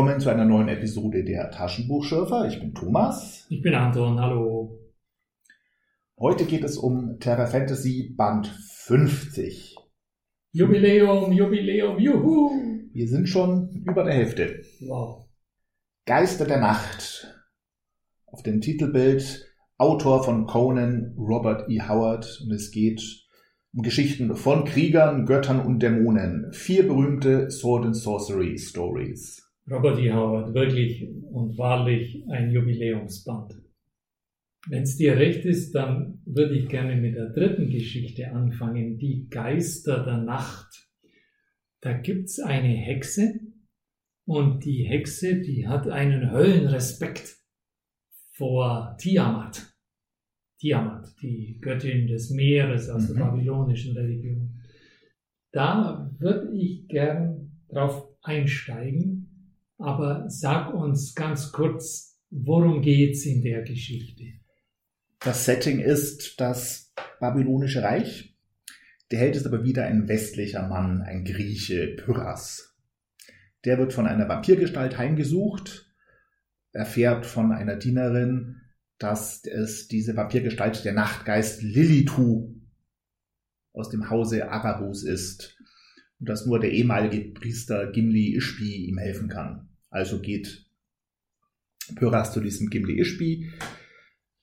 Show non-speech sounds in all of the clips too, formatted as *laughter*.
Willkommen zu einer neuen Episode der Taschenbuchschürfer. Ich bin Thomas. Ich bin Anton, hallo. Heute geht es um Terra Fantasy Band 50. Jubiläum, Jubiläum, juhu! Wir sind schon über der Hälfte. Wow. Geister der Nacht. Auf dem Titelbild Autor von Conan, Robert E. Howard. Und es geht um Geschichten von Kriegern, Göttern und Dämonen. Vier berühmte Sword and Sorcery Stories. Robert E. Howard, wirklich und wahrlich ein Jubiläumsband. Wenn es dir recht ist, dann würde ich gerne mit der dritten Geschichte anfangen, die Geister der Nacht. Da gibt's eine Hexe und die Hexe, die hat einen Höllenrespekt vor Tiamat. Tiamat, die Göttin des Meeres aus mhm. der babylonischen Religion. Da würde ich gern drauf einsteigen, aber sag uns ganz kurz, worum geht's in der Geschichte? Das Setting ist das babylonische Reich. Der Held ist aber wieder ein westlicher Mann, ein Grieche, Pyrrhas. Der wird von einer Vampirgestalt heimgesucht, erfährt von einer Dienerin, dass es diese Vampirgestalt der Nachtgeist Lilitu aus dem Hause Arabus ist und dass nur der ehemalige Priester Gimli Ishbi ihm helfen kann. Also geht Pyrrhas zu diesem Gimli Ishbi,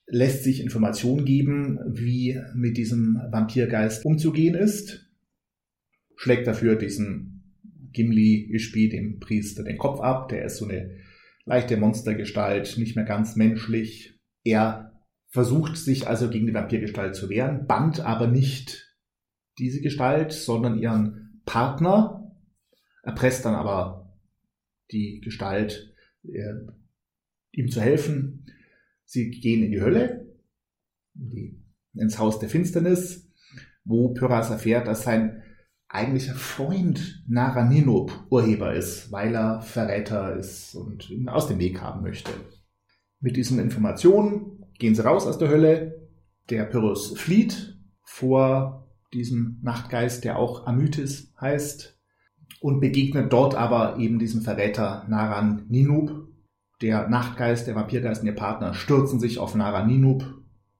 lässt sich Informationen geben, wie mit diesem Vampirgeist umzugehen ist, schlägt dafür diesen Gimli Ishbi, dem Priester, den Kopf ab. Der ist so eine leichte Monstergestalt, nicht mehr ganz menschlich, er versucht sich also gegen die Vampirgestalt zu wehren, bannt aber nicht diese Gestalt, sondern ihren Partner, erpresst dann aber die Gestalt, äh, ihm zu helfen. Sie gehen in die Hölle, die, ins Haus der Finsternis, wo Pyrrhas erfährt, dass sein eigentlicher Freund Naraninub Urheber ist, weil er Verräter ist und ihn aus dem Weg haben möchte. Mit diesen Informationen gehen sie raus aus der Hölle. Der Pyrrhus flieht vor diesem Nachtgeist, der auch Amytis heißt, und begegnet dort aber eben diesem Verräter Naran Ninub. Der Nachtgeist, der Vampirgeist und ihr Partner stürzen sich auf Naran Ninub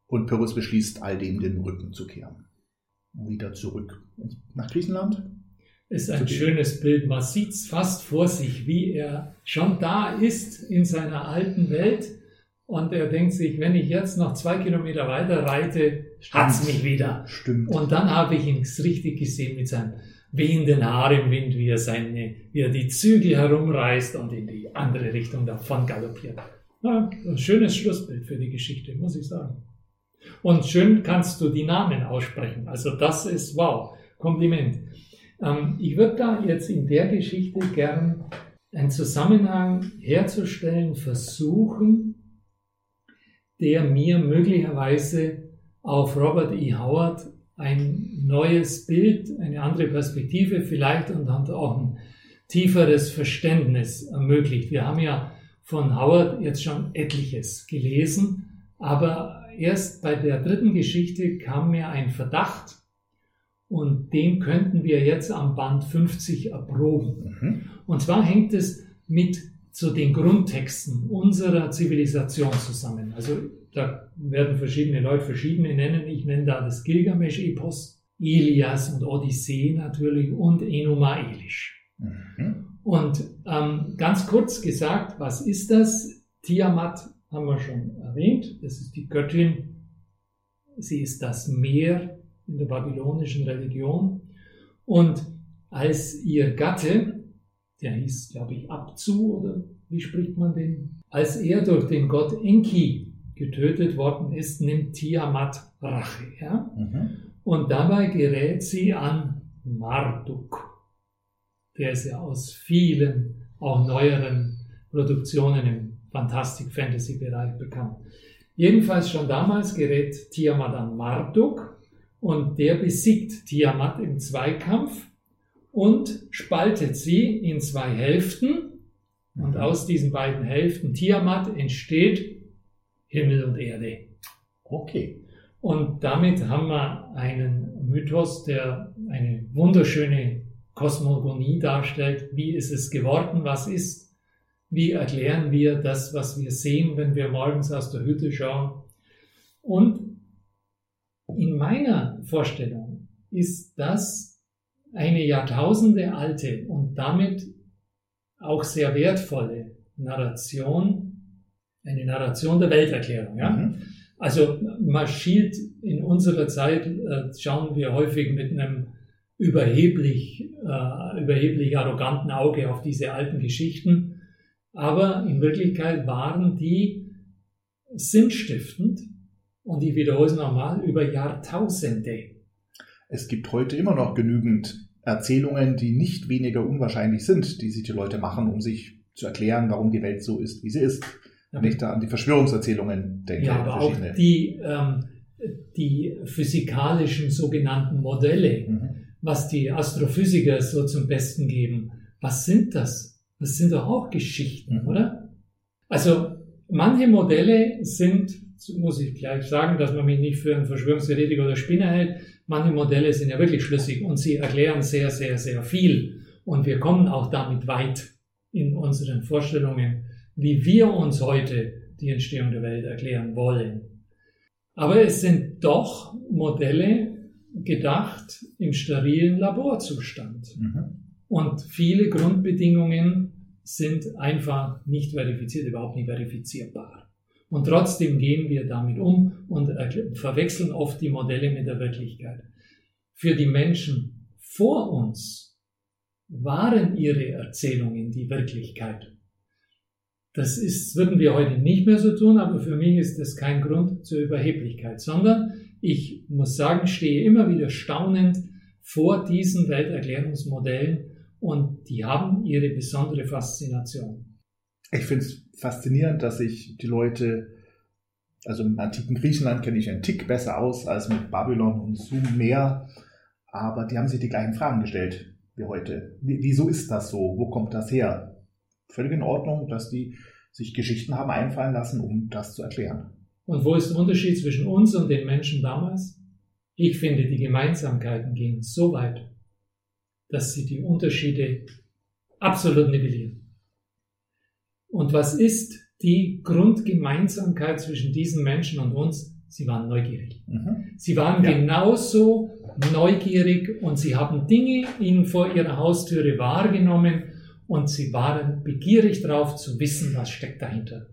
und Pyrrhus beschließt, all dem den Rücken zu kehren. Wieder zurück nach Griechenland. Ist ein schönes Bild. Man sieht es fast vor sich, wie er schon da ist in seiner alten Welt und er denkt sich, wenn ich jetzt noch zwei Kilometer weiter reite, hat's mich wieder. Stimmt. Und dann habe ich ihn richtig gesehen mit seinem wehenden Haar im Wind, wie er seine, wie er die Zügel herumreißt und in die andere Richtung davon galoppiert. Ja, ein schönes Schlussbild für die Geschichte, muss ich sagen. Und schön kannst du die Namen aussprechen. Also das ist wow, Kompliment. Ähm, ich würde da jetzt in der Geschichte gern einen Zusammenhang herzustellen, versuchen, der mir möglicherweise auf Robert E. Howard ein neues Bild, eine andere Perspektive vielleicht und dann auch ein tieferes Verständnis ermöglicht. Wir haben ja von Howard jetzt schon etliches gelesen, aber erst bei der dritten Geschichte kam mir ein Verdacht und den könnten wir jetzt am Band 50 erproben. Mhm. Und zwar hängt es mit zu den Grundtexten unserer Zivilisation zusammen. Also da werden verschiedene Leute verschiedene nennen. Ich nenne da das Gilgamesch-Epos, Ilias und Odyssee natürlich und Enuma Elish. Mhm. Und ähm, ganz kurz gesagt, was ist das? Tiamat haben wir schon erwähnt. Das ist die Göttin. Sie ist das Meer in der babylonischen Religion. Und als ihr Gatte der hieß, glaube ich, Abzu oder wie spricht man den? Als er durch den Gott Enki getötet worden ist, nimmt Tiamat Rache. Ja? Mhm. Und dabei gerät sie an Marduk. Der ist ja aus vielen, auch neueren Produktionen im Fantastic-Fantasy-Bereich bekannt. Jedenfalls schon damals gerät Tiamat an Marduk und der besiegt Tiamat im Zweikampf und spaltet sie in zwei Hälften. Und mhm. aus diesen beiden Hälften Tiamat entsteht Himmel und Erde. Okay. Und damit haben wir einen Mythos, der eine wunderschöne Kosmogonie darstellt. Wie ist es geworden? Was ist? Wie erklären wir das, was wir sehen, wenn wir morgens aus der Hütte schauen? Und in meiner Vorstellung ist das eine Jahrtausende alte und damit auch sehr wertvolle Narration, eine Narration der Welterklärung. Ja? Mhm. Also man schielt in unserer Zeit, äh, schauen wir häufig mit einem überheblich, äh, überheblich arroganten Auge auf diese alten Geschichten. Aber in Wirklichkeit waren die sinnstiftend und ich wiederhole es nochmal, über Jahrtausende. Es gibt heute immer noch genügend Erzählungen, die nicht weniger unwahrscheinlich sind, die sich die Leute machen, um sich zu erklären, warum die Welt so ist, wie sie ist. Wenn ich da an die Verschwörungserzählungen denke. Ja, aber auch die, ähm, die physikalischen sogenannten Modelle, mhm. was die Astrophysiker so zum Besten geben, was sind das? Das sind doch auch Geschichten, mhm. oder? Also manche Modelle sind, muss ich gleich sagen, dass man mich nicht für einen Verschwörungstheoretiker oder Spinner hält, manche Modelle sind ja wirklich schlüssig und sie erklären sehr, sehr, sehr viel. Und wir kommen auch damit weit in unseren Vorstellungen wie wir uns heute die Entstehung der Welt erklären wollen. Aber es sind doch Modelle gedacht im sterilen Laborzustand. Mhm. Und viele Grundbedingungen sind einfach nicht verifiziert, überhaupt nicht verifizierbar. Und trotzdem gehen wir damit um und verwechseln oft die Modelle mit der Wirklichkeit. Für die Menschen vor uns waren ihre Erzählungen die Wirklichkeit. Das ist, würden wir heute nicht mehr so tun, aber für mich ist das kein Grund zur Überheblichkeit, sondern ich muss sagen, stehe immer wieder staunend vor diesen Welterklärungsmodellen und die haben ihre besondere Faszination. Ich finde es faszinierend, dass sich die Leute, also im antiken Griechenland kenne ich einen Tick besser aus als mit Babylon und Sumer, aber die haben sich die gleichen Fragen gestellt wie heute. Wieso ist das so? Wo kommt das her? völlig in Ordnung, dass die sich Geschichten haben einfallen lassen, um das zu erklären. Und wo ist der Unterschied zwischen uns und den Menschen damals? Ich finde, die Gemeinsamkeiten gehen so weit, dass sie die Unterschiede absolut nivellieren. Und was ist die Grundgemeinsamkeit zwischen diesen Menschen und uns? Sie waren neugierig. Mhm. Sie waren ja. genauso neugierig und sie haben Dinge in vor ihrer Haustüre wahrgenommen, und sie waren begierig darauf zu wissen, was steckt dahinter.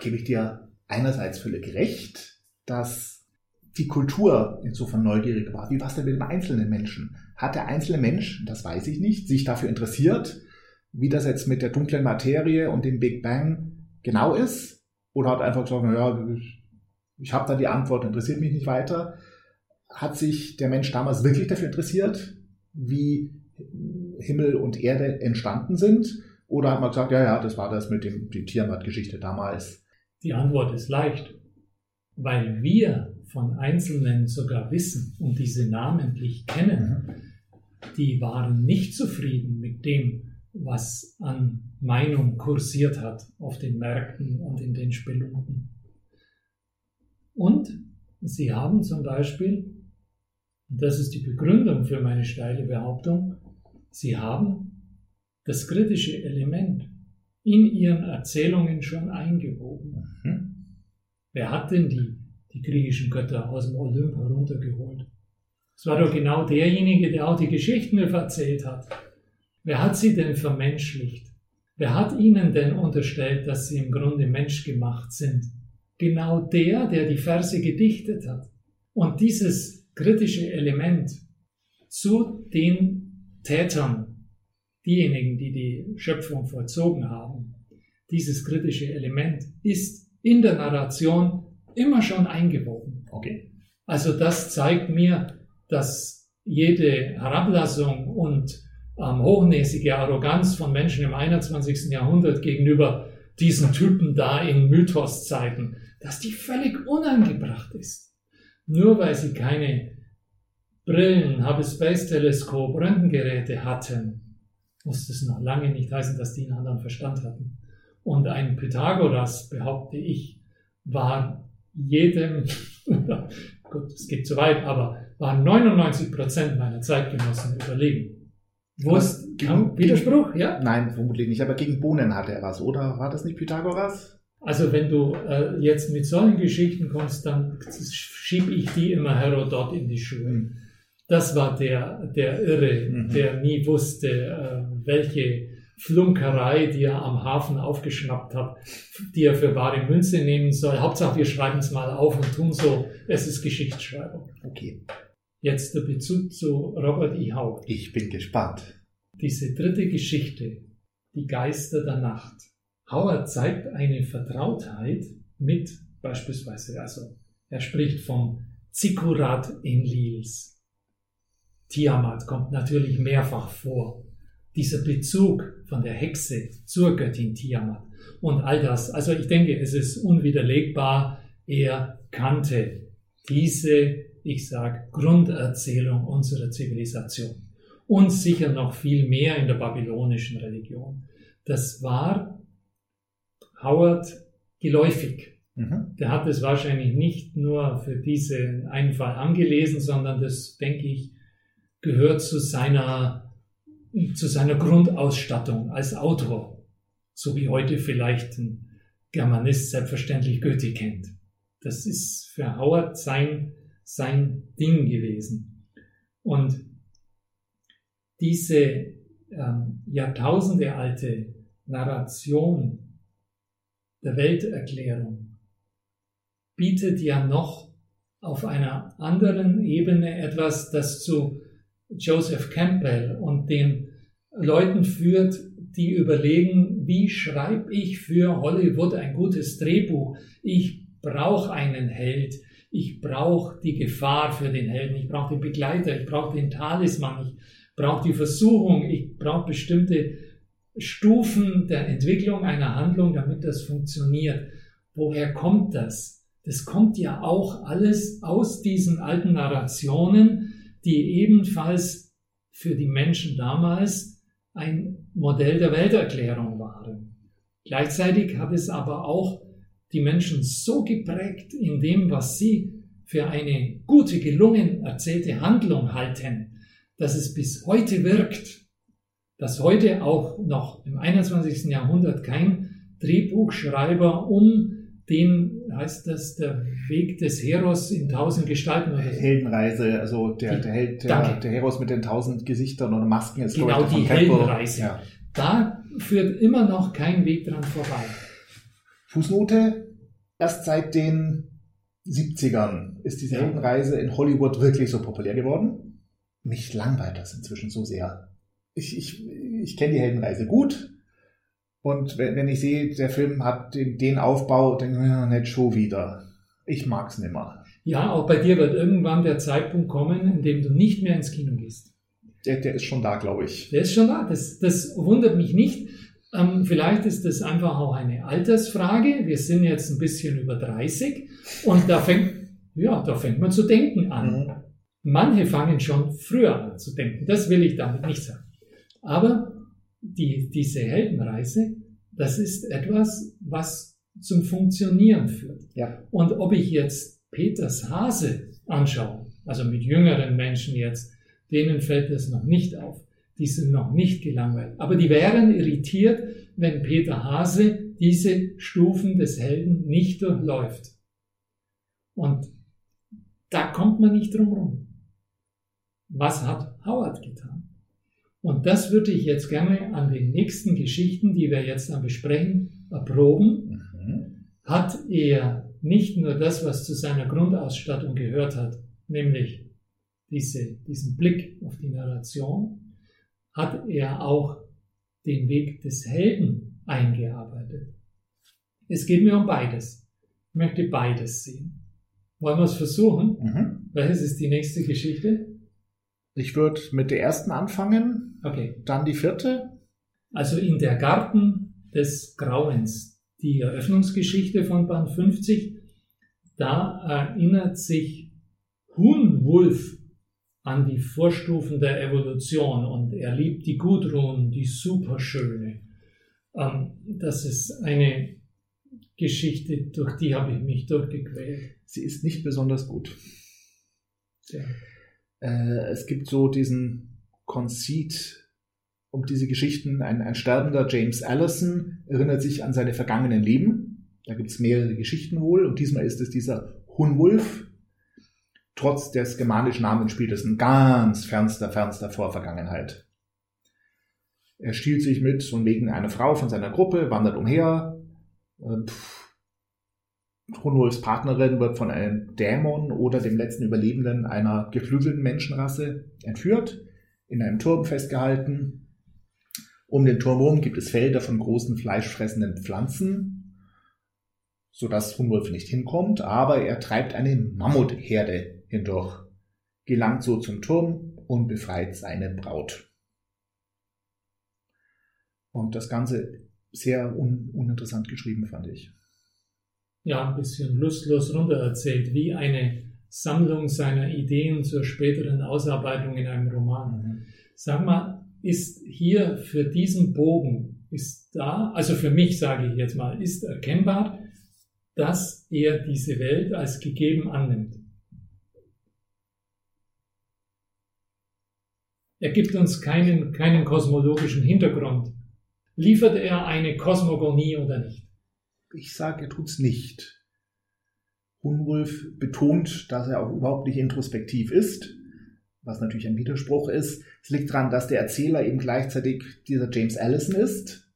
Gebe ich dir einerseits völlig recht, dass die Kultur insofern neugierig war. Wie war es denn mit dem einzelnen Menschen? Hat der einzelne Mensch, das weiß ich nicht, sich dafür interessiert, wie das jetzt mit der dunklen Materie und dem Big Bang genau ist? Oder hat einfach gesagt, naja, ich habe da die Antwort, interessiert mich nicht weiter? Hat sich der Mensch damals wirklich dafür interessiert, wie Himmel und Erde entstanden sind? Oder hat man gesagt, ja, ja, das war das mit dem, die Tiamat-Geschichte damals? Die Antwort ist leicht. Weil wir von Einzelnen sogar wissen und diese namentlich kennen, mhm. die waren nicht zufrieden mit dem, was an Meinung kursiert hat auf den Märkten und in den Spelunken. Und sie haben zum Beispiel, und das ist die Begründung für meine steile Behauptung, Sie haben das kritische Element in Ihren Erzählungen schon eingewoben. Mhm. Wer hat denn die, die griechischen Götter aus dem Olymp heruntergeholt? Es war doch genau derjenige, der auch die Geschichten erzählt hat. Wer hat sie denn vermenschlicht? Wer hat ihnen denn unterstellt, dass sie im Grunde menschgemacht sind? Genau der, der die Verse gedichtet hat. Und dieses kritische Element zu den Tätern, diejenigen, die die Schöpfung vollzogen haben, dieses kritische Element ist in der Narration immer schon eingewoben. Okay. Also das zeigt mir, dass jede Herablassung und ähm, hochnäsige Arroganz von Menschen im 21. Jahrhundert gegenüber diesen Typen da in Mythoszeiten, dass die völlig unangebracht ist. Nur weil sie keine Brillen, Hubble Space Teleskop, Röntgengeräte hatten, muss das noch lange nicht heißen, dass die einen anderen Verstand hatten. Und ein Pythagoras, behaupte ich, war jedem, *laughs* gut, es geht zu weit, aber war 99 Prozent meiner Zeitgenossen überlegen. Wurst, Gegen- Widerspruch, ja? Nein, vermutlich nicht, aber gegen Bohnen hatte er was, oder? War das nicht Pythagoras? Also wenn du äh, jetzt mit solchen Geschichten kommst, dann schiebe ich die immer Herodot in die Schuhe. Das war der, der Irre, Mhm. der nie wusste, äh, welche Flunkerei, die er am Hafen aufgeschnappt hat, die er für wahre Münze nehmen soll. Hauptsache, wir schreiben es mal auf und tun so, es ist Geschichtsschreibung. Okay, Jetzt der Bezug zu Robert E. Howard. ich bin gespannt. Diese dritte Geschichte, die Geister der Nacht. Howard zeigt eine Vertrautheit mit beispielsweise, also er spricht vom Zikkurat Enlils. Tiamat kommt natürlich mehrfach vor. Dieser Bezug von der Hexe zur Göttin Tiamat und all das. Also ich denke, es ist unwiderlegbar. Er kannte diese, ich sag, Grunderzählung unserer Zivilisation und sicher noch viel mehr in der babylonischen Religion. Das war Howard geläufig. Mhm. Der hat es wahrscheinlich nicht nur für diesen einen Fall angelesen, sondern das, denke ich, gehört zu seiner, zu seiner Grundausstattung als Autor. So wie heute vielleicht ein Germanist selbstverständlich Goethe kennt. Das ist für Howard sein, sein Ding gewesen. Und diese ähm, Jahrtausende alte Narration der Welterklärung bietet ja noch auf einer anderen Ebene etwas, das zu Joseph Campbell und den Leuten führt, die überlegen, wie schreibe ich für Hollywood ein gutes Drehbuch? Ich brauche einen Held, ich brauche die Gefahr für den Helden, ich brauche den Begleiter, ich brauche den Talisman, ich brauche die Versuchung, ich brauche bestimmte Stufen der Entwicklung einer Handlung, damit das funktioniert. Woher kommt das? Das kommt ja auch alles aus diesen alten Narrationen, die ebenfalls für die Menschen damals ein Modell der Welterklärung waren. Gleichzeitig hat es aber auch die Menschen so geprägt in dem, was sie für eine gute, gelungen erzählte Handlung halten, dass es bis heute wirkt, dass heute auch noch im 21. Jahrhundert kein Drehbuchschreiber um den, heißt das, der Weg des Heros in tausend Gestalten oder so. Heldenreise, also der, Die- der, Held, der, der Heros mit den tausend Gesichtern oder Masken ist Genau, die. Heldenreise. Ja. Da führt immer noch kein Weg dran vorbei. Fußnote, erst seit den 70ern ist diese. Heldenreise in Hollywood wirklich so populär geworden. Mich langweilt das inzwischen so sehr. Ich, ich, ich kenne die Heldenreise gut. Und wenn, wenn ich sehe, der Film hat den, den Aufbau, denke ich mir, nicht schon wieder. Ich mag's nimmer. Ja, auch bei dir wird irgendwann der Zeitpunkt kommen, in dem du nicht mehr ins Kino gehst. Der, der ist schon da, glaube ich. Der ist schon da. Das, das wundert mich nicht. Ähm, vielleicht ist das einfach auch eine Altersfrage. Wir sind jetzt ein bisschen über 30 und da fängt, ja, da fängt man zu denken an. Mhm. Manche fangen schon früher an zu denken. Das will ich damit nicht sagen. Aber die, diese Heldenreise, das ist etwas, was zum Funktionieren führt. Ja. Und ob ich jetzt Peters Hase anschaue, also mit jüngeren Menschen jetzt, denen fällt das noch nicht auf. Die sind noch nicht gelangweilt. Aber die wären irritiert, wenn Peter Hase diese Stufen des Helden nicht durchläuft. Und da kommt man nicht drum rum. Was hat Howard getan? Und das würde ich jetzt gerne an den nächsten Geschichten, die wir jetzt dann besprechen, erproben. Mhm. Hat er nicht nur das, was zu seiner Grundausstattung gehört hat, nämlich diese, diesen Blick auf die Narration, hat er auch den Weg des Helden eingearbeitet. Es geht mir um beides. Ich möchte beides sehen. Wollen wir es versuchen? Mhm. Welches ist die nächste Geschichte? Ich würde mit der ersten anfangen, Okay. dann die vierte. Also in der Garten des Grauens, die Eröffnungsgeschichte von Band 50, da erinnert sich Hun Wulf an die Vorstufen der Evolution und er liebt die Gudrun, die Superschöne. Ähm, das ist eine Geschichte, durch die habe ich mich durchgequält. Sie ist nicht besonders gut. Ja. Äh, es gibt so diesen Conceit um diese Geschichten. Ein, ein sterbender James Allison erinnert sich an seine vergangenen Leben. Da gibt es mehrere Geschichten wohl. Und diesmal ist es dieser Hunwulf. Trotz des germanischen Namens spielt es in ganz fernster, fernster Vorvergangenheit. Er stiehlt sich mit und wegen einer Frau von seiner Gruppe, wandert umher. Hunwulfs Partnerin wird von einem Dämon oder dem letzten Überlebenden einer geflügelten Menschenrasse entführt, in einem Turm festgehalten um den Turm herum gibt es Felder von großen fleischfressenden Pflanzen, sodass Hunwolf nicht hinkommt, aber er treibt eine Mammutherde hindurch, gelangt so zum Turm und befreit seine Braut. Und das Ganze sehr un uninteressant geschrieben, fand ich. Ja, ein bisschen lustlos runtererzählt, wie eine Sammlung seiner Ideen zur späteren Ausarbeitung in einem Roman. Mhm. Sag mal, ist hier für diesen Bogen, ist da, also für mich sage ich jetzt mal, ist erkennbar, dass er diese Welt als gegeben annimmt. Er gibt uns keinen, keinen kosmologischen Hintergrund. Liefert er eine Kosmogonie oder nicht? Ich sage, er tut es nicht. Hunwulf betont, dass er auch überhaupt nicht introspektiv ist was natürlich ein Widerspruch ist. Es liegt daran, dass der Erzähler eben gleichzeitig dieser James Allison ist.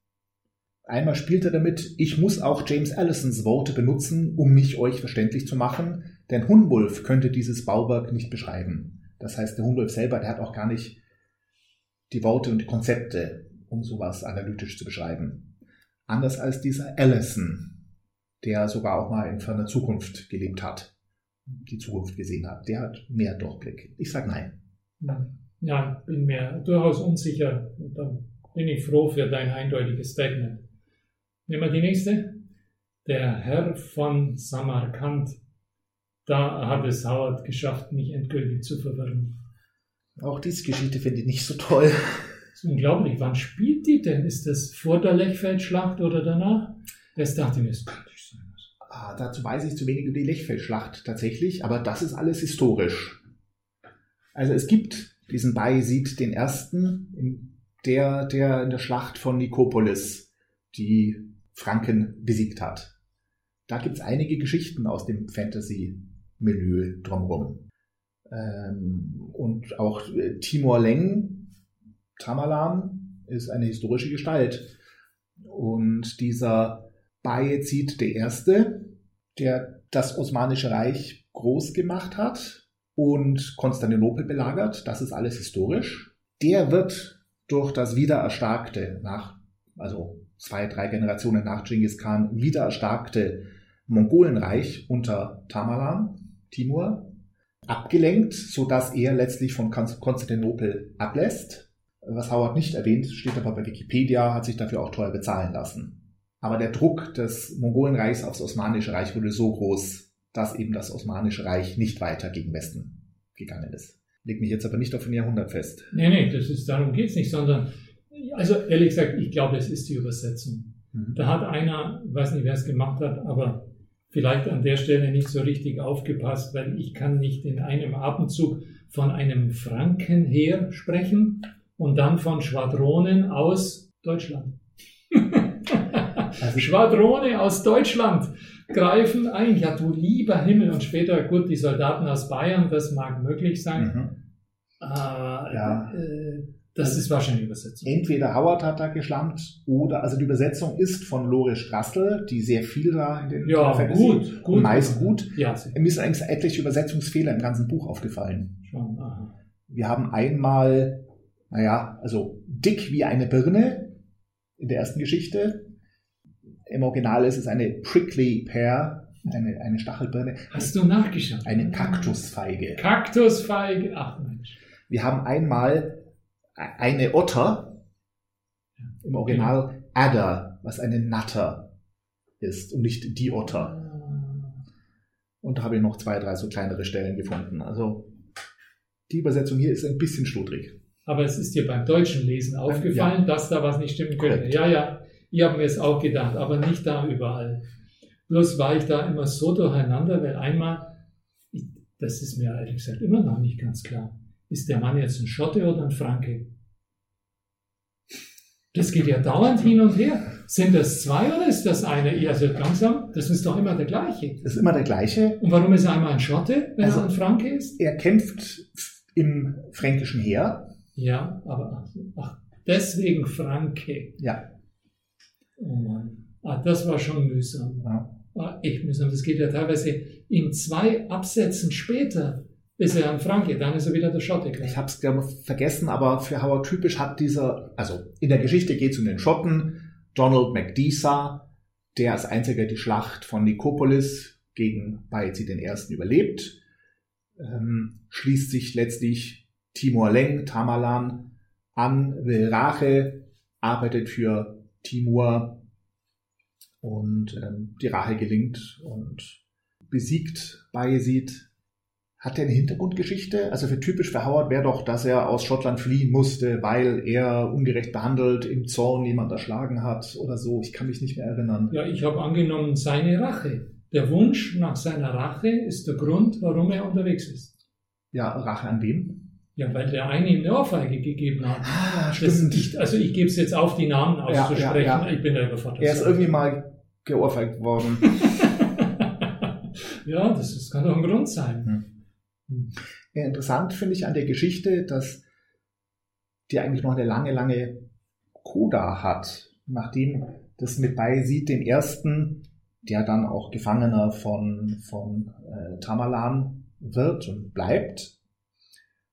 Einmal spielt er damit, ich muss auch James Allisons Worte benutzen, um mich euch verständlich zu machen, denn Hunwulf könnte dieses Bauwerk nicht beschreiben. Das heißt, der Hunwulf selber, der hat auch gar nicht die Worte und die Konzepte, um sowas analytisch zu beschreiben. Anders als dieser Allison, der sogar auch mal in ferner Zukunft gelebt hat, die Zukunft gesehen hat. Der hat mehr Durchblick. Ich sage nein. Ja, bin mir durchaus unsicher. Und dann bin ich froh für dein eindeutiges Statement. Nehmen wir die nächste. Der Herr von Samarkand. Da hat es Howard geschafft, mich endgültig zu verwirren. Auch diese Geschichte finde ich nicht so toll. Das ist unglaublich. Wann spielt die denn? Ist das vor der Lechfeldschlacht oder danach? Das dachte ich mir, das könnte ich sein. Ah, dazu weiß ich zu wenig über die Lechfeldschlacht tatsächlich, aber das ist alles historisch. Also es gibt diesen Bayezid den Ersten, der, der in der Schlacht von Nikopolis die Franken besiegt hat. Da gibt es einige Geschichten aus dem Fantasy-Milieu drumherum. Ähm, und auch äh, Timor Leng, Tamerlan, ist eine historische Gestalt. Und dieser Bayezid Erste, der das Osmanische Reich groß gemacht hat, und Konstantinopel belagert. Das ist alles historisch. Der wird durch das Wiedererstarkte nach, also zwei, drei Generationen nach Genghis Khan, wiedererstarkte Mongolenreich unter Tamerlan, Timur, abgelenkt, sodass er letztlich von Konstantinopel ablässt. Was Howard nicht erwähnt, steht aber bei Wikipedia, hat sich dafür auch teuer bezahlen lassen. Aber der Druck des Mongolenreichs aufs Osmanische Reich wurde so groß, dass eben das Osmanische Reich nicht weiter gegen Westen gegangen ist. Legt mich jetzt aber nicht auf ein Jahrhundert fest. Nee, nee, das ist, darum geht es nicht, sondern, also ehrlich gesagt, ich glaube, es ist die Übersetzung. Mhm. Da hat einer, weiß nicht, wer es gemacht hat, aber vielleicht an der Stelle nicht so richtig aufgepasst, weil ich kann nicht in einem Atemzug von einem Frankenheer sprechen und dann von Schwadronen aus Deutschland. also Schwadrone aus Deutschland greifen ein. Ja, du lieber Himmel. Und später, gut, die Soldaten aus Bayern, das mag möglich sein. Mhm. Äh, ja. Äh, das also ist wahrscheinlich Übersetzung. Entweder Howard hat da geschlampt oder, also die Übersetzung ist von Lore Strassel, die sehr viel da in den Ja, gut, gut. meist gut. Ja, Mir ist eigentlich etliche Übersetzungsfehler im ganzen Buch aufgefallen. Schon, aha. Wir haben einmal, naja, also dick wie eine Birne in der ersten Geschichte. Im Original ist es eine prickly pear, eine, eine Stachelbirne. Hast du nachgeschaut? Eine Kaktusfeige. Kaktusfeige, ach Mensch. Wir haben einmal eine Otter, im Original Adder, was eine Natter ist und nicht die Otter. Und da habe ich noch zwei, drei so kleinere Stellen gefunden. Also die Übersetzung hier ist ein bisschen schludrig. Aber es ist dir beim deutschen Lesen aufgefallen, ja. dass da was nicht stimmen könnte. Korrekt. Ja, ja. Ich habe mir es auch gedacht, aber nicht da überall. Bloß war ich da immer so durcheinander, weil einmal, ich, das ist mir ehrlich gesagt immer noch nicht ganz klar, ist der Mann jetzt ein Schotte oder ein Franke? Das geht ja dauernd hin und her. Sind das zwei oder ist das eine? Ja, also langsam, das ist doch immer der gleiche. Das ist immer der gleiche. Und warum ist er einmal ein Schotte, wenn Also- er ein Franke ist? Er kämpft im fränkischen Heer. Ja, aber ach, deswegen Franke. Ja. Oh Mann. Ah, das war schon mühsam. ja. Ah, echt mühsam. Das geht ja teilweise in zwei Absätzen später ist er ein Franke, dann ist er wieder der Schotte. Ich habe es vergessen, aber für Howard typisch hat dieser, also in der Geschichte geht es um den Schotten, Donald MacDisa, der als einziger die Schlacht von Nikopolis gegen Bayezid I. überlebt, ähm, schließt sich letztlich Timur Leng, Tamerlan an, will Rache, arbeitet für Timur und ähm, die Rache gelingt und besiegt Bayezid. Hat er eine Hintergrundgeschichte? Also für typisch für Howard wäre doch, dass er aus Schottland fliehen musste, weil er ungerecht behandelt, im Zorn jemand erschlagen hat oder so. Ich kann mich nicht mehr erinnern. Ja, ich habe angenommen, seine Rache. Der Wunsch nach seiner Rache ist der Grund, warum er unterwegs ist. Ja, Rache an wem? Ja, weil der eine ihm eine Ohrfeige gegeben hat. Ah, Das ich, also ich gebe es jetzt auf, die Namen Ja, auszusprechen. ja, ja. Ich bin da überfordert. Er ist irgendwie mal geohrfeigt worden. *laughs* ja, das, ist, kann doch ein Grund sein. Ja, interessant finde ich an der Geschichte, dass die eigentlich noch eine lange, lange Coda hat, nachdem das mit Bayezid den ersten, der dann auch Gefangener von, von äh, Tamerlan wird und bleibt,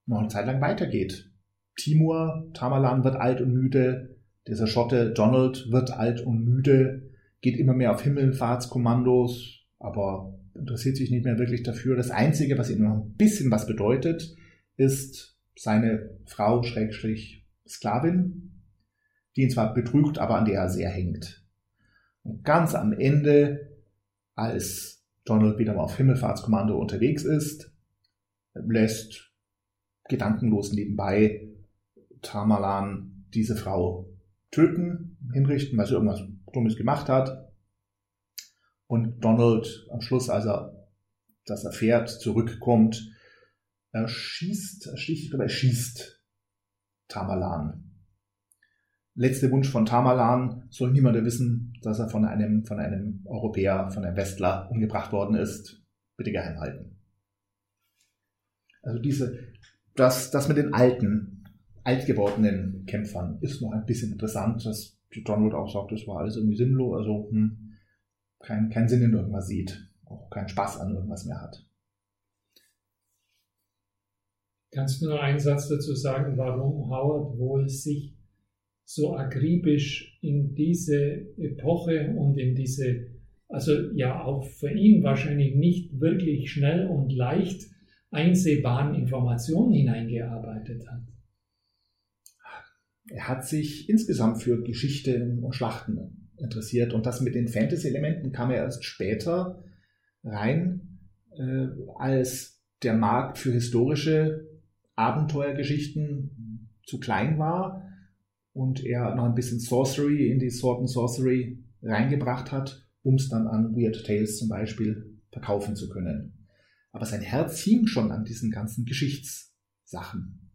noch eine Zeit lang weitergeht. Timur, Tamerlan wird alt und müde, dieser Schotte Donald wird alt und müde, geht immer mehr auf Himmelfahrtskommandos, aber interessiert sich nicht mehr wirklich dafür. Das Einzige, was ihm noch ein bisschen was bedeutet, ist seine Frau, Schrägstrich, Sklavin, die ihn zwar betrügt, aber an der er sehr hängt. Und ganz am Ende, als Donald wieder mal auf Himmelfahrtskommando unterwegs ist, lässt gedankenlos nebenbei Tamerlan diese Frau töten, hinrichten, weil sie irgendwas Dummes gemacht hat. Und Donald am Schluss, als er das erfährt, zurückkommt, er schießt, er sticht, er schießt Tamerlan. Letzter Wunsch von Tamerlan soll niemand wissen, dass er von einem, von einem Europäer, von einem Westler umgebracht worden ist. Bitte geheim halten. Also diese, das, das mit den alten, altgewordenen Kämpfern ist noch ein bisschen interessant, dass Donald auch sagt, das war alles irgendwie sinnlos, also hm, kein, keinen Sinn in irgendwas sieht, auch keinen Spaß an irgendwas mehr hat. Kannst du noch einen Satz dazu sagen, warum Howard wohl sich so akribisch in diese Epoche und in diese, also ja auch für ihn wahrscheinlich nicht wirklich schnell und leicht einsehbaren Informationen hineingearbeitet hat? Er hat sich insgesamt für Geschichte und Schlachten interessiert und das mit den Fantasy-Elementen kam er erst später rein, äh, als der Markt für historische Abenteuergeschichten zu klein war und er noch ein bisschen Sorcery in die Sword and Sorcery reingebracht hat, um es dann an Weird Tales zum Beispiel verkaufen zu können. Aber sein Herz hing schon an diesen ganzen Geschichtssachen.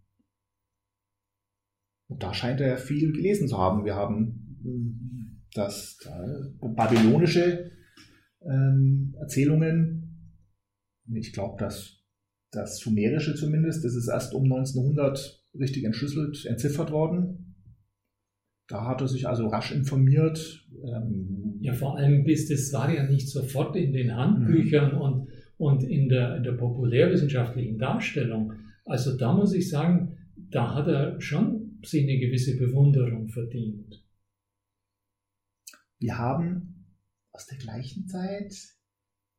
Und da scheint er viel gelesen zu haben. Wir haben ähm, das äh, babylonische ähm, Erzählungen. Ich glaube, dass das sumerische zumindest, das ist erst um 1900 richtig entschlüsselt, entziffert worden. Da hat er sich also rasch informiert. Ähm, Ja, vor allem bis das war ja nicht sofort in den Handbüchern und, und in, der, in der populärwissenschaftlichen Darstellung. Also da muss ich sagen, da hat er schon sich eine gewisse Bewunderung verdient. Wir haben aus der gleichen Zeit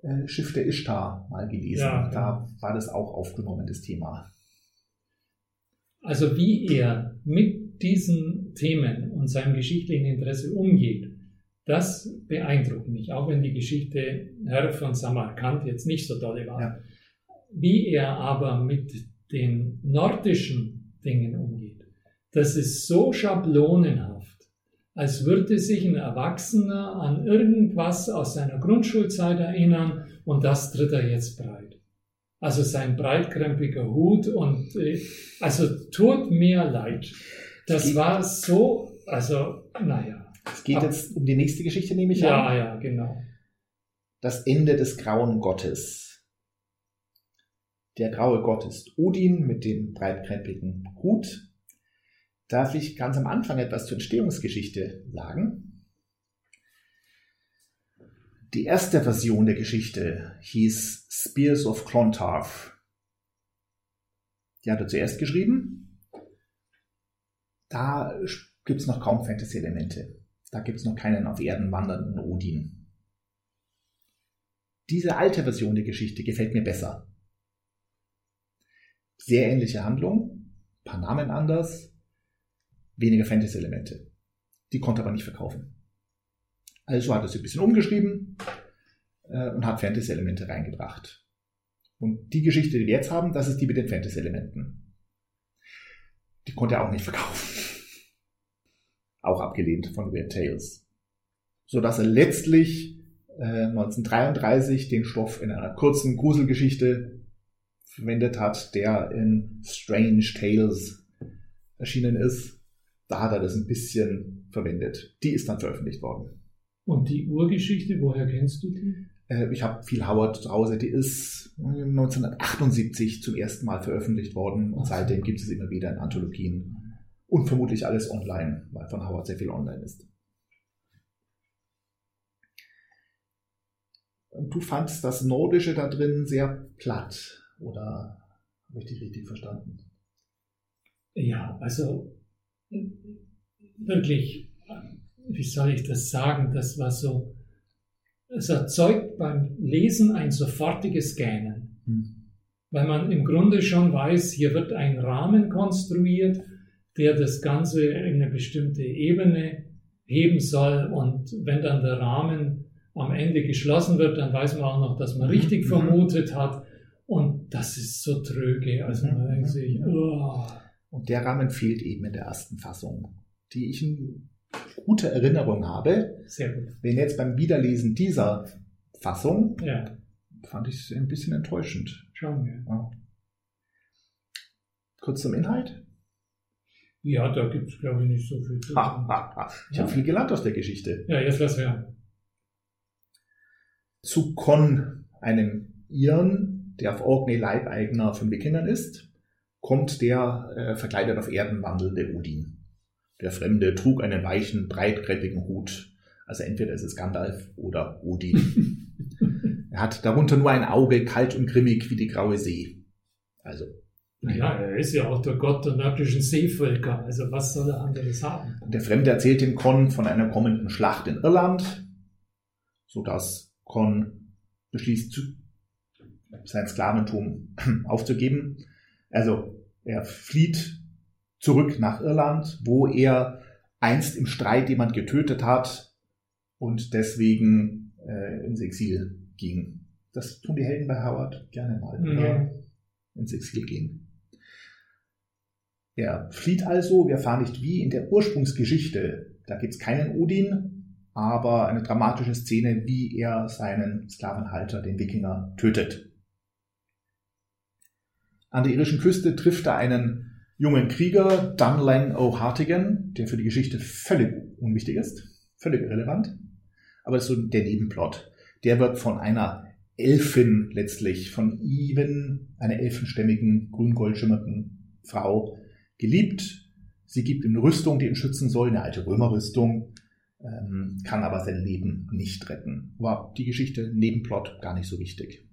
äh, Schiff der Ishtar mal gelesen. Ja, da war das auch aufgenommen, das Thema. Also wie er mit diesen Themen und seinem geschichtlichen Interesse umgeht, das beeindruckt mich, auch wenn die Geschichte Herr von Samarkand jetzt nicht so toll war. Ja. Wie er aber mit den nordischen Dingen umgeht, das ist so schablonenhaft, als würde sich ein Erwachsener an irgendwas aus seiner Grundschulzeit erinnern und das tritt er jetzt breit. Also sein breitkrempiger Hut und äh, also tut mir leid. Das war so also, naja. Es geht jetzt um die nächste Geschichte, nehme ich Ja, an. ja, genau. Das Ende des grauen Gottes. Der graue Gott ist Odin mit dem breitkrempigen Hut. Darf ich ganz am Anfang etwas zur Entstehungsgeschichte sagen? Die erste Version der Geschichte hieß Spears of Clontarf. Die hat er zuerst geschrieben. Da gibt es noch kaum Fantasy-Elemente. Da gibt es noch keinen auf Erden wandernden Odin. Diese alte Version der Geschichte gefällt mir besser. Sehr ähnliche Handlung, paar Namen anders, weniger Fantasy-Elemente. Die konnte aber nicht verkaufen. Also hat er sie ein bisschen umgeschrieben äh, und hat Fantasy-Elemente reingebracht. Und die Geschichte, die wir jetzt haben, das ist die mit den Fantasy-Elementen. Die konnte er auch nicht verkaufen. *laughs* auch abgelehnt von Weird Tales. So dass er letztlich äh, 1933 den Stoff in einer kurzen Gruselgeschichte verwendet hat, der in Strange Tales erschienen ist. Da hat er das ein bisschen verwendet. Die ist dann veröffentlicht worden. Und die Urgeschichte, woher kennst du die? Äh, ich habe viel Howard zu Hause. Die ist 1978 zum ersten Mal veröffentlicht worden und so. seitdem gibt es immer wieder in Anthologien. Und vermutlich alles online, weil von Howard sehr viel online ist. Und du fandst das Nordische da drin sehr platt, oder habe ich dich richtig verstanden? Ja, also wirklich, wie soll ich das sagen? Das war so, es erzeugt beim Lesen ein sofortiges Gähnen, Hm. weil man im Grunde schon weiß, hier wird ein Rahmen konstruiert, der das Ganze in eine bestimmte Ebene heben soll und wenn dann der Rahmen am Ende geschlossen wird, dann weiß man auch noch, dass man Mhm. richtig Mhm. vermutet hat und das ist so tröge, also man Mhm. denkt sich, Mhm. oh, Und der Rahmen fehlt eben in der ersten Fassung, die ich in guter Erinnerung habe. sehr gut. Wenn jetzt beim Wiederlesen dieser Fassung Ja, fand ich es ein bisschen enttäuschend. schauen wir. Ja. Kurz zum Inhalt. Ja, da gibt es, glaube ich, nicht so viel zu Ha, sagen. ha, ha. Ich habe viel gelernt aus der Geschichte. Ja, jetzt lass hören. Zu Con, einem Iren, der auf Orkney Leibeigener von Wikingern ist, kommt der äh, verkleidet auf Erden wandelnde Odin. Der Fremde trug einen weichen, breitkreppigen Hut. Also entweder ist es Gandalf oder Odin. *laughs* er hat darunter nur ein Auge, kalt und grimmig wie die graue See. Also, Naja, er ist ja auch der Gott der nördlichen Seevölker. Also was soll er anderes haben? Der Fremde erzählt dem Con von einer kommenden Schlacht in Irland, sodass Con beschließt, sein Sklaventum *clears throat* aufzugeben. Also er flieht zurück nach Irland, wo er einst im Streit jemand getötet hat und deswegen äh, ins Exil ging. Das tun die Helden bei Howard gerne mal. Ja. Ins Exil gehen. Er flieht also, wir erfahren nicht wie in der Ursprungsgeschichte. Da gibt es keinen Odin, aber eine dramatische Szene, wie er seinen Sklavenhalter, den Wikinger, tötet. An der irischen Küste trifft er einen jungen Krieger, Dunlan O'Hartigan, der für die Geschichte völlig unwichtig ist, völlig irrelevant. Aber das ist so der Nebenplot. Der wird von einer Elfin letztlich, von Even, einer elfenstämmigen, grün-gold schimmernden Frau, geliebt. Sie gibt ihm eine Rüstung, die ihn schützen soll, eine alte Römerrüstung, ähm, kann aber sein Leben nicht retten. War die Geschichte Nebenplot gar nicht so wichtig.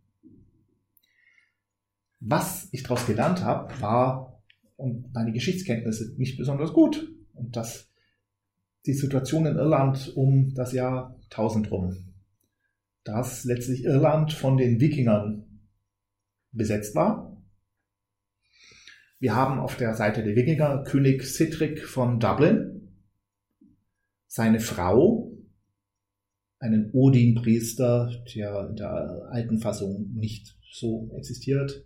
Was ich daraus gelernt habe, war, und meine Geschichtskenntnisse nicht besonders gut, und dass die Situation in Irland um das Jahr 1000 rum, dass letztlich Irland von den Wikingern besetzt war. Wir haben auf der Seite der Wikinger König Cedric von Dublin, seine Frau, einen Odin-Priester, der in der alten Fassung nicht so existiert,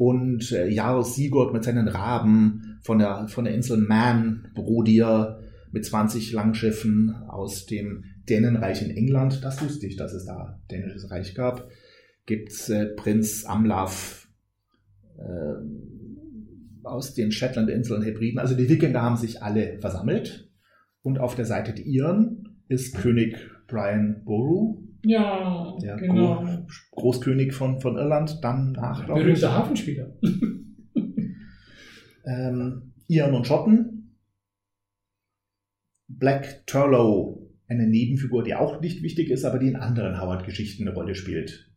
und äh, Jarl Sigurd mit seinen Raben von der, von der Insel Man, Brodier, mit 20 Langschiffen aus dem Dänenreich in England. Das wusste ich, dass es da dänisches Reich gab. Gibt's äh, Prinz Amlaf äh, aus den Shetland-Inseln, Hebriden. Also die Wikinger haben sich alle versammelt Und auf der Seite der Iren ist König Brian Boru, Ja, der genau. Gro Großkönig von, von Irland, dann nach, Berühmter Hafenspieler. *laughs* ähm, Iren und Schotten. Black Turlow, eine Nebenfigur, die auch nicht wichtig ist, aber die in anderen Howard-Geschichten eine Rolle spielt.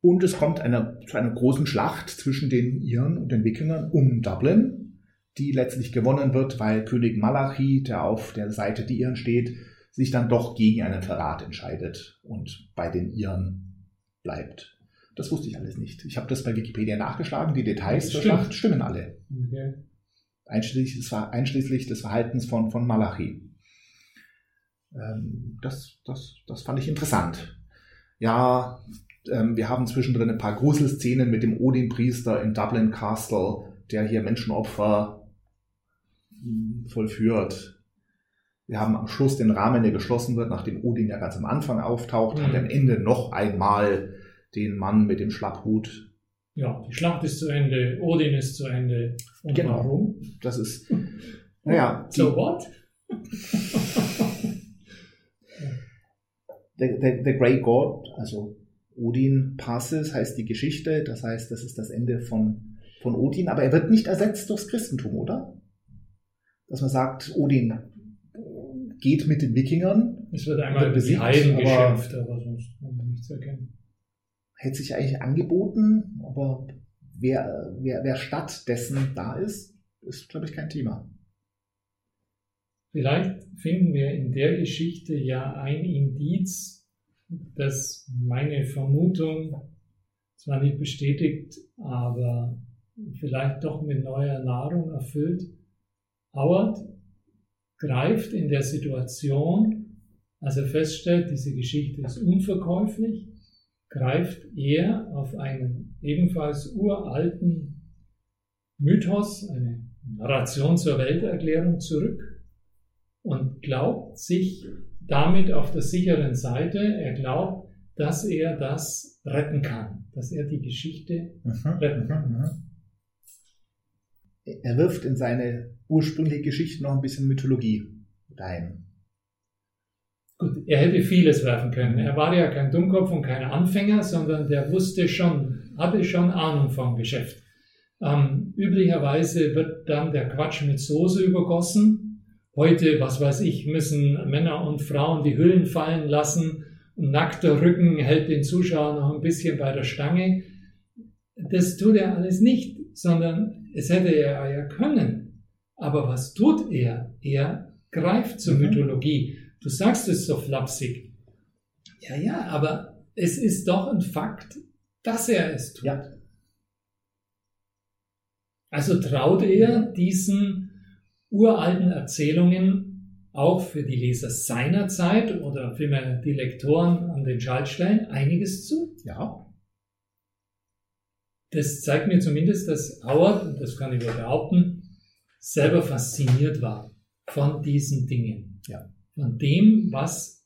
Und es kommt einer, zu einer großen Schlacht zwischen den Iren und den Wikingern um Dublin, die letztlich gewonnen wird, weil König Malachi, der auf der Seite der Iren steht, sich dann doch gegen einen Verrat entscheidet und bei den Iren bleibt. Das wusste ich alles nicht. Ich habe das bei Wikipedia nachgeschlagen. Die Details der Stimmt. Schlacht stimmen alle. Okay. Einschließlich des, einschließlich des Verhaltens von, von Malachi. Ähm, das, das, das fand ich interessant. Ja, ähm, wir haben zwischendrin ein paar Gruselszenen mit dem Odin-Priester in Dublin Castle, der hier Menschenopfer mh, vollführt. Wir haben am Schluss den Rahmen, der geschlossen wird, nachdem Odin ja ganz am Anfang auftaucht, hat Mhm. am Ende noch einmal den Mann mit dem Schlapphut. Ja, die Schlacht ist zu Ende, Odin ist zu Ende. Und Genau. warum? Das ist, naja, So what? *laughs* der, der, der Grey God, also Odin passes, heißt die Geschichte, das heißt, das ist das Ende von, von Odin, aber er wird nicht ersetzt durchs Christentum, oder? Dass man sagt, Odin geht mit den Wikingern, Es wird einmal über die besiegt, Heiden aber- geschimpft, aber sonst nichts erkennen. hätte sich eigentlich angeboten, aber wer, wer, wer stattdessen da ist, ist, glaube ich, kein Thema. Vielleicht finden wir in der Geschichte ja ein Indiz, das meine Vermutung zwar nicht bestätigt, aber vielleicht doch mit neuer Nahrung erfüllt. Howard greift in der Situation, als er feststellt, diese Geschichte ist unverkäuflich, greift er auf einen ebenfalls uralten Mythos, eine Narration zur Welterklärung zurück und glaubt sich damit auf der sicheren Seite. Er glaubt, dass er das retten kann, dass er die Geschichte retten kann. Er wirft in seine ursprüngliche Geschichte noch ein bisschen Mythologie rein. Gut, er hätte vieles werfen können. Er war ja kein Dummkopf und kein Anfänger, sondern der wusste schon, hatte schon Ahnung vom Geschäft. Ähm, üblicherweise wird dann der Quatsch mit Soße übergossen. Heute, was weiß ich, müssen Männer und Frauen die Hüllen fallen lassen. Nackter Rücken hält den Zuschauer noch ein bisschen bei der Stange. Das tut er alles nicht, sondern es hätte er ja können. Aber was tut er? Er greift zur Mhm. Mythologie. Du sagst es so flapsig. Ja, ja, aber es ist doch ein Fakt, dass er es tut. Ja. Also traut er diesen uralten Erzählungen auch für die Leser seiner Zeit oder vielmehr die Lektoren an den Schaltstellen einiges zu. Ja. Das zeigt mir zumindest, dass Howard, und das kann ich wohl behaupten, selber fasziniert war von diesen Dingen. Ja. Von dem, was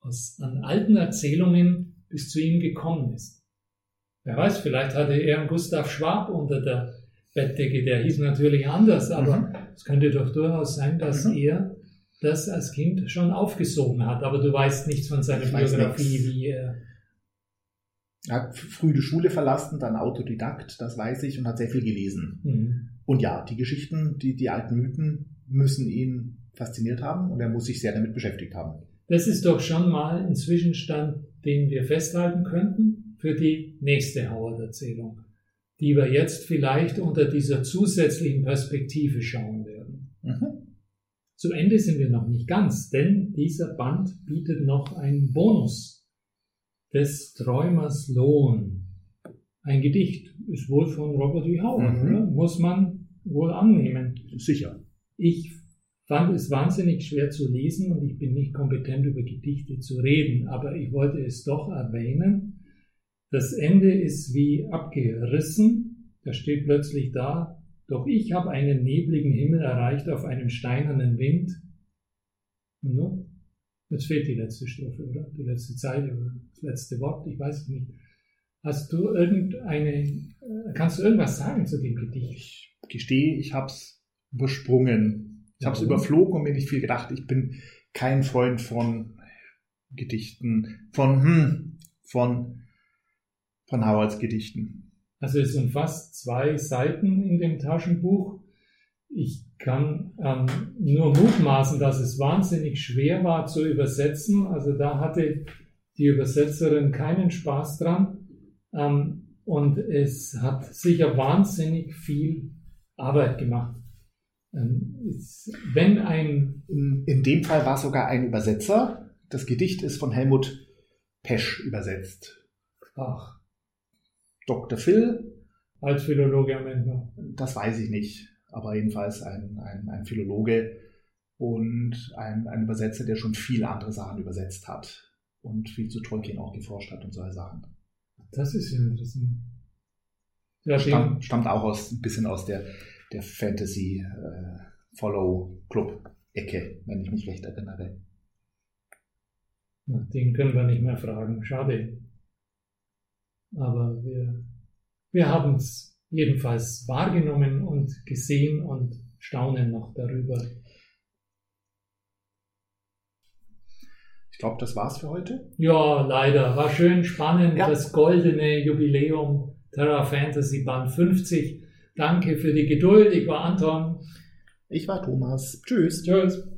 aus, an alten Erzählungen bis zu ihm gekommen ist. Wer weiß, vielleicht hatte er einen Gustav Schwab unter der Bettdecke, der hieß natürlich anders, aber Mhm. es könnte doch durchaus sein, dass Mhm. er das als Kind schon aufgesogen hat. Aber du weißt nichts von seiner Ich Biografie, wie er Er hat früh die Schule verlassen, dann Autodidakt, das weiß ich, und hat sehr viel gelesen. Mhm. Und ja, die Geschichten, die, die alten Mythen müssen ihn fasziniert haben und er muss sich sehr damit beschäftigt haben. Das ist doch schon mal ein Zwischenstand, den wir festhalten könnten für die nächste Howard-Erzählung, die wir jetzt vielleicht unter dieser zusätzlichen Perspektive schauen werden. Mhm. Zu Ende sind wir noch nicht ganz, denn dieser Band bietet noch einen Bonus des Träumers Lohn. Ein Gedicht ist wohl von Robert E. Howard, Mhm. oder? muss man wohl annehmen. Sicher. Ich fand es wahnsinnig schwer zu lesen und ich bin nicht kompetent über Gedichte zu reden, aber ich wollte es doch erwähnen. Das Ende ist wie abgerissen, da steht plötzlich da, doch ich habe einen nebligen Himmel erreicht auf einem steinernen Wind. Jetzt fehlt die letzte Strophe, oder? Die letzte Zeile oder das letzte Wort, ich weiß es nicht. Hast du irgendeine, äh, kannst du irgendwas sagen zu dem Gedicht? Ich gestehe, ich hab's übersprungen. Ich habe es überflogen und mir nicht viel gedacht. Ich bin kein Freund von Gedichten, von, hm, von, von Howards Gedichten. Also es umfasst zwei Seiten in dem Taschenbuch. Ich kann ähm, nur mutmaßen, dass es wahnsinnig schwer war zu übersetzen. Also da hatte die Übersetzerin keinen Spaß dran. Ähm, und es hat sicher wahnsinnig viel Arbeit gemacht. Ähm, es, wenn ein, In, in dem Fall war sogar ein Übersetzer. Das Gedicht ist von Helmut Pesch übersetzt. ach, Dr. Phil, als Philologe am Ende das weiß ich nicht, aber jedenfalls ein, ein, ein Philologe und ein, ein Übersetzer, der schon viele andere Sachen übersetzt hat und viel zu Tolkien auch geforscht hat und solche Sachen. Das ist ja interessant. Ja, den, Stammt, auch aus, ein bisschen aus der, der Fantasy äh, Follow Club Ecke, wenn ich mich recht erinnere. Den können wir nicht mehr fragen. Schade. Aber wir, wir haben es jedenfalls wahrgenommen und gesehen und staunen noch darüber. Ich glaube, das war's für heute. Ja, leider. War schön spannend. Ja. Das goldene Jubiläum Terra Fantasy Band 50. Danke für die Geduld. Ich war Anton. Ich war Thomas. Tschüss. Tschüss.